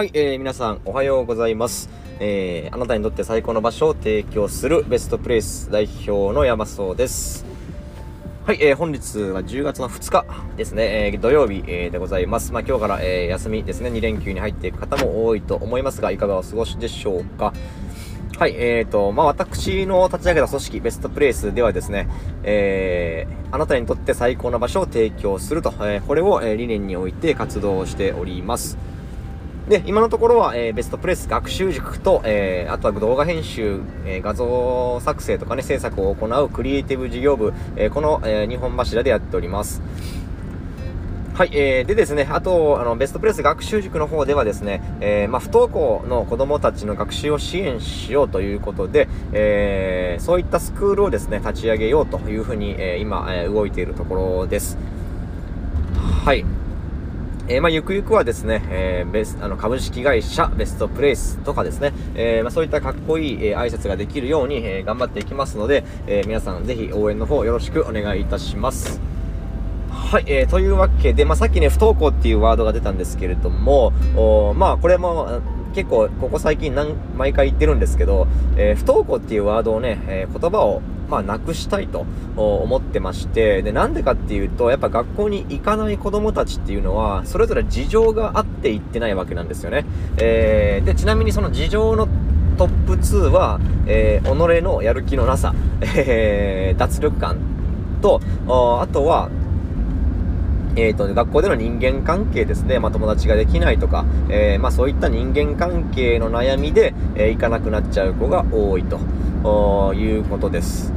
はい、えー、皆さんおはようございます。えー、あなたにとって最高の場所を提供するベストプレイス代表の山荘です。はい、えー、本日は10月の2日ですね、えー、土曜日、えー、でございます。まあ、今日から、えー、休みですね、2連休に入っていく方も多いと思いますが、いかがお過ごしでしょうか。はい、えーと、まあ、私の立ち上げた組織、ベストプレイスではですね、えー、あなたにとって最高な場所を提供すると、えー、これを、えー、理念において活動しております。で、今のところは、えー、ベストプレス学習塾と、えー、あとは動画編集、えー、画像作成とかね、制作を行うクリエイティブ事業部、えこの、え2本柱でやっております。はい、えー、でですね、あと、あの、ベストプレス学習塾の方ではですね、えー、まあ、不登校の子供たちの学習を支援しようということで、えー、そういったスクールをですね、立ち上げようというふうに、え今、え動いているところです。はい。えー、まあ、ゆくゆくはですね、えー、ベスあの株式会社ベストプレイスとかですね、えー、まあ、そういったかっこいい、え挨拶ができるように、え頑張っていきますので、え皆さんぜひ応援の方よろしくお願いいたします。はい、えー、というわけで、まあ、さっきね、不登校っていうワードが出たんですけれども、おまあ、これも、結構、ここ最近何、毎回言ってるんですけど、えー、不登校っていうワードをね、えー、言葉を、まあ、なくしたいと思ってまして、で、なんでかっていうと、やっぱ学校に行かない子供たちっていうのは、それぞれ事情があって行ってないわけなんですよね。えー、で、ちなみにその事情のトップ2は、えー、己のやる気のなさ、えー、脱力感と、あとは、えっ、ー、と、学校での人間関係ですね、まあ、友達ができないとか、えー、まあ、そういった人間関係の悩みで、えー、行かなくなっちゃう子が多いということです。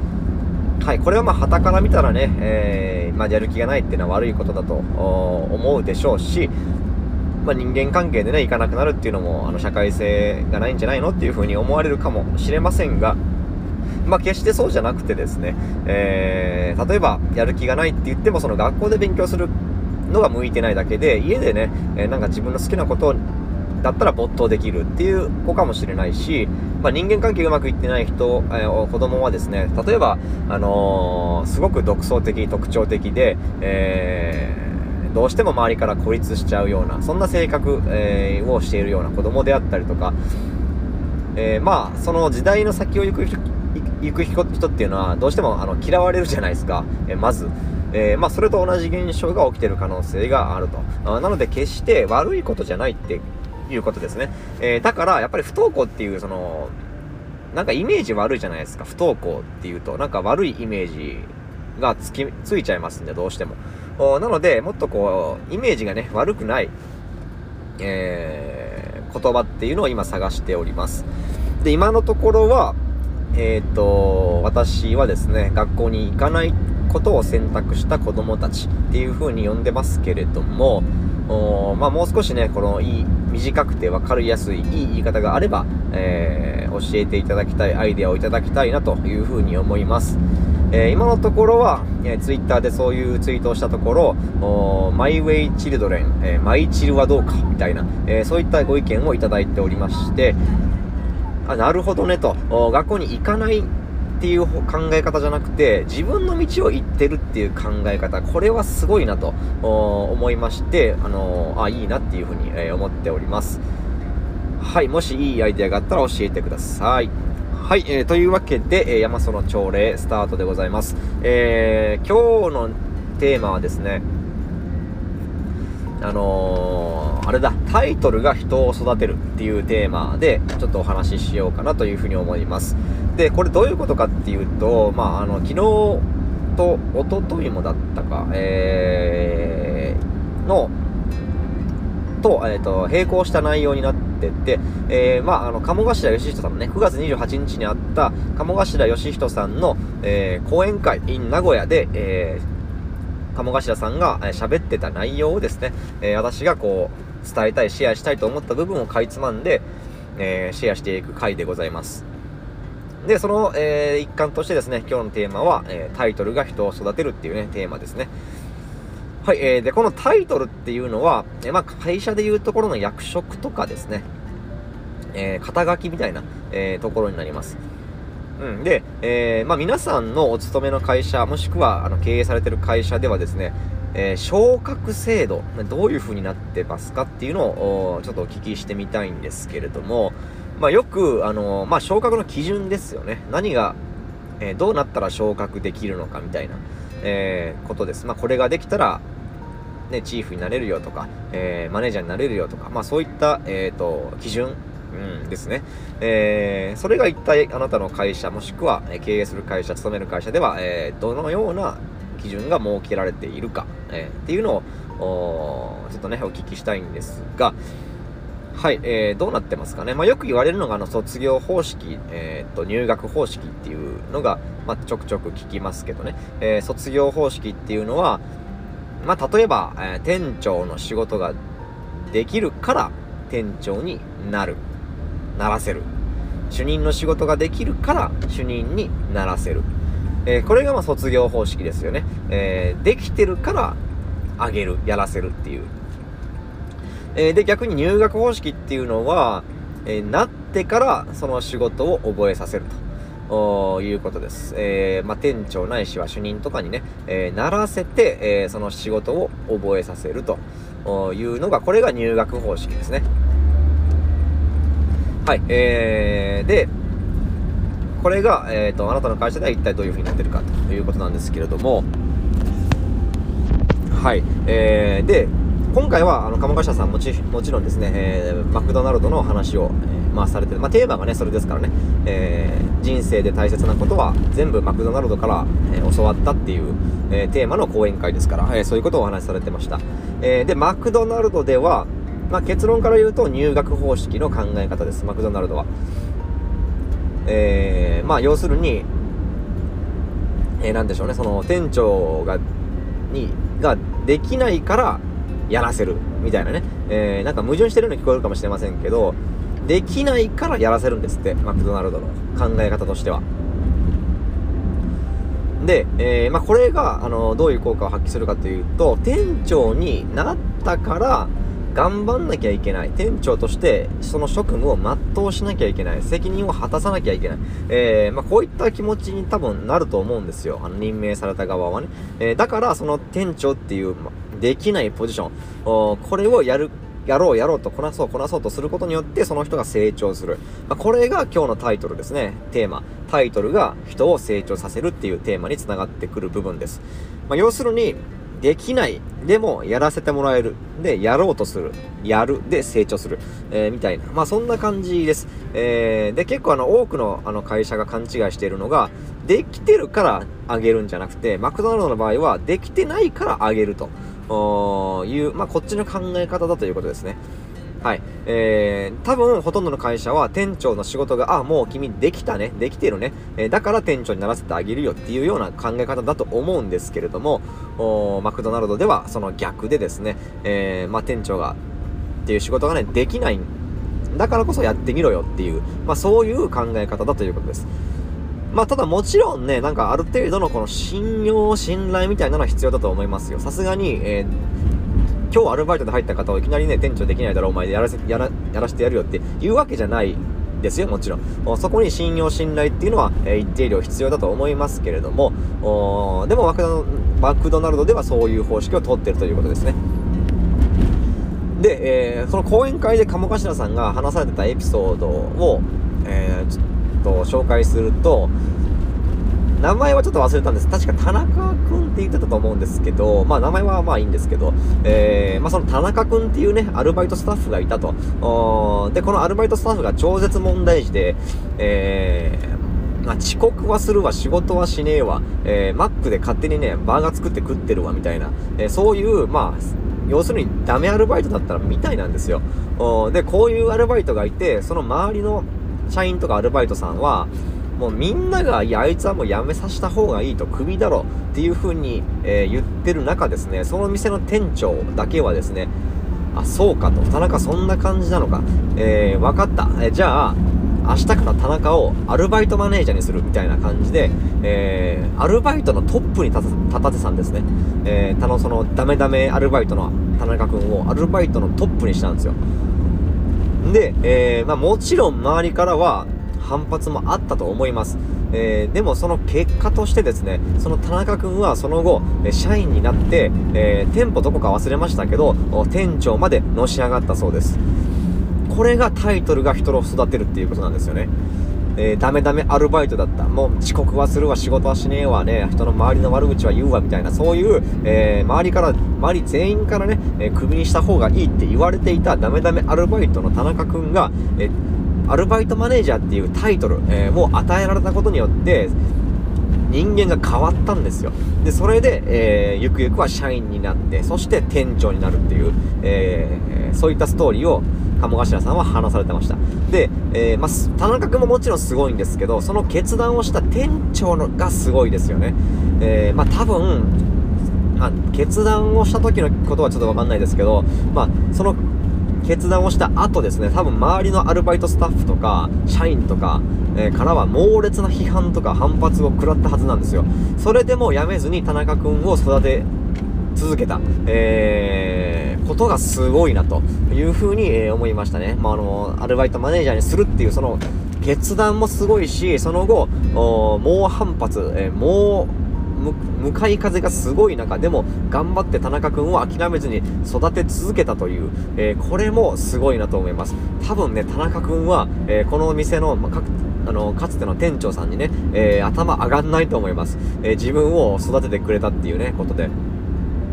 はい、これはまあ、旗から見たらね、えー、まあ、やる気がないっていうのは悪いことだと思うでしょうし、まあ、人間関係でね、行かなくなるっていうのも、あの、社会性がないんじゃないのっていうふうに思われるかもしれませんが、まあ、決してそうじゃなくてですね、えー、例えば、やる気がないって言っても、その学校で勉強するのが向いてないだけで、家でね、えー、なんか自分の好きなことだったら没頭できるっていう子かもしれないし、まあ、人間関係うまくいってない人、えー、子供はですね、例えば、あのー、すごく独創的、特徴的で、えー、どうしても周りから孤立しちゃうような、そんな性格、えー、をしているような子供であったりとか、えー、まあ、その時代の先を行く行く人っていうのはどうしてもあの嫌われるじゃないですか、えまず。えー、まあ、それと同じ現象が起きてる可能性があると。あなので、決して悪いことじゃないっていうことですね。えー、だから、やっぱり不登校っていう、その、なんかイメージ悪いじゃないですか。不登校っていうと、なんか悪いイメージがつき、ついちゃいますんで、どうしても。なので、もっとこう、イメージがね、悪くない、えー、言葉っていうのを今探しております。で、今のところは、えっ、ー、と、私はですね、学校に行かないことを選択した子供たちっていう風に呼んでますけれども、おまあ、もう少しね、このいい、短くて分かりやすい、いい言い方があれば、えー、教えていただきたい、アイデアをいただきたいなという風に思います。えー、今のところは、えー、ツイッターでそういうツイートをしたところ、マイウェイチルドレン、えー、マイチルはどうかみたいな、えー、そういったご意見をいただいておりまして、あ、なるほどねと、学校に行かないっていう考え方じゃなくて、自分の道を行ってるっていう考え方、これはすごいなと思いまして、あのあ、いいなっていうふうに、え思っております。はい、もしいいアイデアがあったら教えてください。はい、えー、というわけで、えー、山園朝礼スタートでございます。えー、今日のテーマはですね、あのー、あれだ、タイトルが人を育てるっていうテーマで、ちょっとお話ししようかなというふうに思います。で、これどういうことかっていうと、まあ、あの、昨日と一昨日もだったか、えー、の、と、えっ、ー、と、並行した内容になってて、えー、まあ、あの、鴨頭義人さんのね、9月28日にあった鴨頭義人さんの、えー、講演会 in 名古屋で、えー、鴨頭さんが喋ってた内容をですね、え私がこう、伝えたい、シェアしたいと思った部分をかいつまんで、えシェアしていく回でございます。で、その、えー、一環としてですね、今日のテーマは、えー、タイトルが人を育てるっていうね、テーマですね。はい、えー、で、このタイトルっていうのは、えー、まあ、会社でいうところの役職とかですね、えー、肩書きみたいな、えー、ところになります。うん、で、えー、まあ、皆さんのお勤めの会社、もしくはあの経営されてる会社ではですね、えー、昇格制度、どういう風になってますかっていうのを、ちょっとお聞きしてみたいんですけれども、まあ、よく、あのー、まあ、昇格の基準ですよね。何が、えー、どうなったら昇格できるのかみたいな、えことです。まあ、これができたら、ね、チーフになれるよとか、えマネージャーになれるよとか、まあ、そういった、えっ、と、基準、うん、ですね。えー、それが一体あなたの会社、もしくはえ経営する会社、勤める会社では、えー、どのような基準が設けられているか、えー、っていうのを、ちょっとね、お聞きしたいんですが、はい、えー、どうなってますかね。まあ、よく言われるのが、あの、卒業方式、えー、と、入学方式っていうのが、まあ、ちょくちょく聞きますけどね。えー、卒業方式っていうのは、まあ、例えば、えー、店長の仕事ができるから店長になる。ならせる。主任の仕事ができるから主任にならせる。えー、これがまあ卒業方式ですよね。えー、できてるからあげる、やらせるっていう。えー、で、逆に入学方式っていうのは、えなってからその仕事を覚えさせるということです。えまあ、店長ないしは主任とかにね、えならせて、えその仕事を覚えさせるというのが、これが入学方式ですね。はい、えー、で、これが、え、ー、と、あなたの会社では一体どういう風になってるかということなんですけれども、はい、えー、で、今回は、あの、鴨頭さんもち、もちろんですね、えー、マクドナルドの話を、えー、まあ、されてる。まあ、テーマがね、それですからね、えー、人生で大切なことは、全部マクドナルドから、え、教わったっていう、え、テーマの講演会ですから、え、そういうことをお話しされてました。え、で、マクドナルドでは、まあ、結論から言うと入学方式の考え方です、マクドナルドは。えー、まあ、要するに、えー、なんでしょうね、その、店長が、に、ができないからやらせる、みたいなね。えー、なんか矛盾してるように聞こえるかもしれませんけど、できないからやらせるんですって、マクドナルドの考え方としては。で、えー、まあ、これが、あの、どういう効果を発揮するかというと、店長になったから、頑張んなきゃいけない。店長としてその職務を全うしなきゃいけない。責任を果たさなきゃいけない。えー、まあ、こういった気持ちに多分なると思うんですよ。あの、任命された側はね。えー、だから、その店長っていう、ま、できないポジション、おこれをやるやろうやろうとこなそうこなそうとすることによってその人が成長する。まあ、これが今日のタイトルですね。テーマ。タイトルが人を成長させるっていうテーマにつながってくる部分です。まあ、要するに、できない。でも、やらせてもらえる。で、やろうとする。やる。で、成長する。えー、みたいな。まあ、そんな感じです。えー、で、結構あの、多くのあの会社が勘違いしているのが、できてるからあげるんじゃなくて、マクドナルドの場合は、できてないからあげるという、まあ、こっちの考え方だということですね。はい。えー、多分、ほとんどの会社は店長の仕事が、あ、もう君できたね、できてるね、えー、だから店長にならせてあげるよっていうような考え方だと思うんですけれども、おマクドナルドではその逆でですね、えー、まあ、店長が、っていう仕事がね、できないだからこそやってみろよっていう、まあ、そういう考え方だということです。まあ、ただもちろんね、なんかある程度のこの信用、信頼みたいなのは必要だと思いますよ。さすがに、えー今日アルバイトで入った方をいきなりね、店長できないだろ、お前でやらせ、やら、やらせてやるよって言うわけじゃないですよ、もちろん。そこに信用、信頼っていうのは、えー、一定量必要だと思いますけれども、でもマクド、マクドナルドではそういう方式を取ってるということですね。で、えー、その講演会で鴨頭さんが話されてたエピソードを、えー、ちょっと紹介すると、名前はちょっと忘れたんです。確か田中くんって言ってたと思うんですけど、まあ名前はまあいいんですけど、えー、まあその田中くんっていうね、アルバイトスタッフがいたと。で、このアルバイトスタッフが超絶問題児で、えー、まあ、遅刻はするわ、仕事はしねえわ、えー、マックで勝手にね、バーガー作って食ってるわ、みたいな、えー、そういう、まあ、要するにダメアルバイトだったらみたいなんですよ。で、こういうアルバイトがいて、その周りの社員とかアルバイトさんは、もうみんなが、いや、あいつはもう辞めさせた方がいいと、クビだろっていう風に、えー、言ってる中ですね、その店の店長だけはですね、あ、そうかと、田中そんな感じなのか、えー、分かった。えー、じゃあ、明日から田中をアルバイトマネージャーにするみたいな感じで、えー、アルバイトのトップに立たてたんですね。えー、たのそのダメダメアルバイトの田中君をアルバイトのトップにしたんですよ。で、えー、まあもちろん周りからは、反発もあったと思います。えー、でもその結果としてですね、その田中君はその後、社員になって、えー、店舗どこか忘れましたけど、店長までのし上がったそうです。これがタイトルが人を育てるっていうことなんですよね。えー、ダメダメアルバイトだった。もう遅刻はするわ、仕事はしねえわね、人の周りの悪口は言うわ、みたいな、そういう、えー、周りから、周り全員からね、えー、クビにした方がいいって言われていたダメダメアルバイトの田中君が、えアルバイトマネージャーっていうタイトル、えを与えられたことによって、人間が変わったんですよ。で、それで、えー、ゆくゆくは社員になって、そして店長になるっていう、えー、そういったストーリーを、鴨頭さんは話されてました。で、えー、まあ、田中君ももちろんすごいんですけど、その決断をした店長のがすごいですよね。え、まあ、多分、まあ、決断をした時のことはちょっとわかんないですけど、まあ、その決断をした後ですね、多分周りのアルバイトスタッフとか、社員とか、えー、からは猛烈な批判とか反発を食らったはずなんですよ。それでも辞めずに田中君を育て続けた、えー、ことがすごいなというふうに、えー、思いましたね。まあ、あの、アルバイトマネージャーにするっていうその決断もすごいし、その後、猛反発、えー、猛向かい風がすごい中でも頑張って田中君を諦めずに育て続けたという、えー、これもすごいなと思います多分ね田中君は、えー、この店の、まあ、あのかつての店長さんにね、えー、頭上がんないと思います、え自分を育ててくれたっていうねことで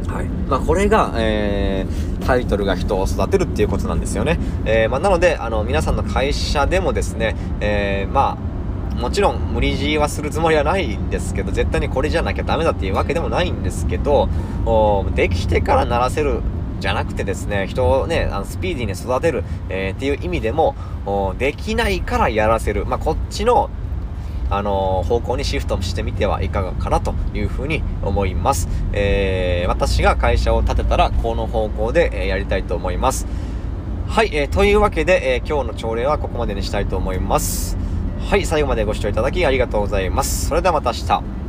はい。まあ、これが、えー、タイトルが人を育てるっていうことなんですよね。えー、まあ、なので、あの、皆さんの会社でもですね、えー、まあ、もちろん無理強いはするつもりはないんですけど、絶対にこれじゃなきゃダメだっていうわけでもないんですけど、できてから鳴らせるじゃなくてですね、人をね、あのスピーディーに育てる、えー、っていう意味でも、できないからやらせる。まあ、こっちのあの、方向にシフトしてみてはいかがかなというふうに思います。えー、私が会社を建てたら、この方向で、え、やりたいと思います。はい、えー、というわけで、えー、今日の朝礼はここまでにしたいと思います。はい、最後までご視聴いただきありがとうございます。それではまた明日。